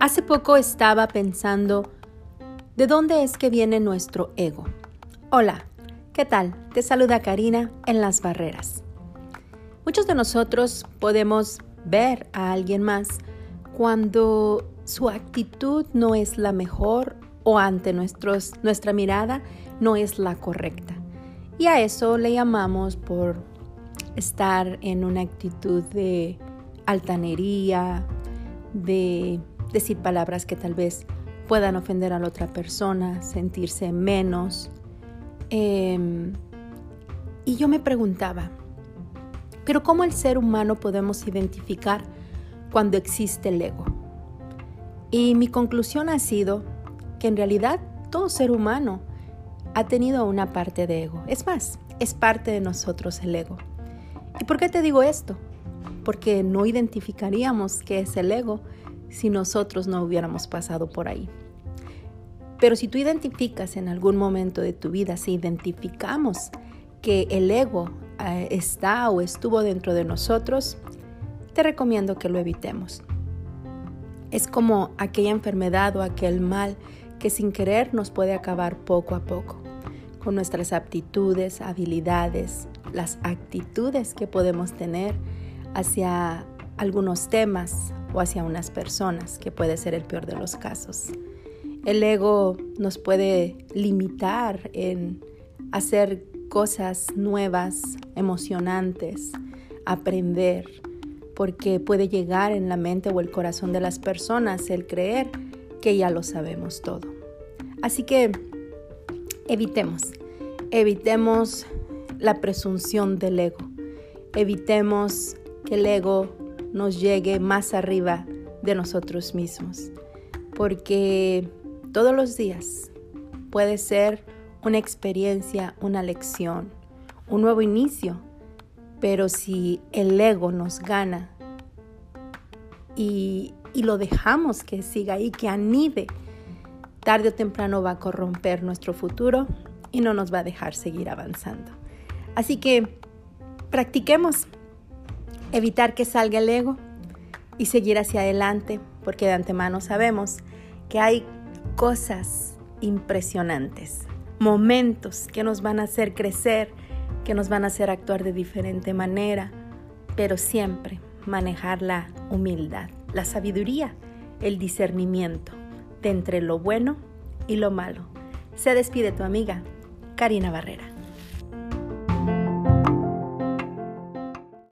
Hace poco estaba pensando, ¿de dónde es que viene nuestro ego? Hola, ¿qué tal? Te saluda Karina en las barreras. Muchos de nosotros podemos ver a alguien más cuando su actitud no es la mejor o ante nuestros, nuestra mirada no es la correcta. Y a eso le llamamos por estar en una actitud de altanería, de decir palabras que tal vez puedan ofender a la otra persona, sentirse menos. Em, y yo me preguntaba, pero ¿cómo el ser humano podemos identificar cuando existe el ego? Y mi conclusión ha sido que en realidad todo ser humano ha tenido una parte de ego. Es más, es parte de nosotros el ego. ¿Y por qué te digo esto? Porque no identificaríamos qué es el ego si nosotros no hubiéramos pasado por ahí. Pero si tú identificas en algún momento de tu vida, si identificamos que el ego eh, está o estuvo dentro de nosotros, te recomiendo que lo evitemos. Es como aquella enfermedad o aquel mal que sin querer nos puede acabar poco a poco, con nuestras aptitudes, habilidades, las actitudes que podemos tener hacia algunos temas o hacia unas personas, que puede ser el peor de los casos. El ego nos puede limitar en hacer cosas nuevas, emocionantes, aprender, porque puede llegar en la mente o el corazón de las personas el creer que ya lo sabemos todo. Así que evitemos, evitemos la presunción del ego, evitemos que el ego nos llegue más arriba de nosotros mismos. Porque todos los días puede ser una experiencia, una lección, un nuevo inicio. Pero si el ego nos gana y, y lo dejamos que siga ahí, que anide, tarde o temprano va a corromper nuestro futuro y no nos va a dejar seguir avanzando. Así que practiquemos evitar que salga el ego y seguir hacia adelante, porque de antemano sabemos que hay cosas impresionantes, momentos que nos van a hacer crecer, que nos van a hacer actuar de diferente manera, pero siempre manejar la humildad, la sabiduría, el discernimiento de entre lo bueno y lo malo. Se despide tu amiga, Karina Barrera.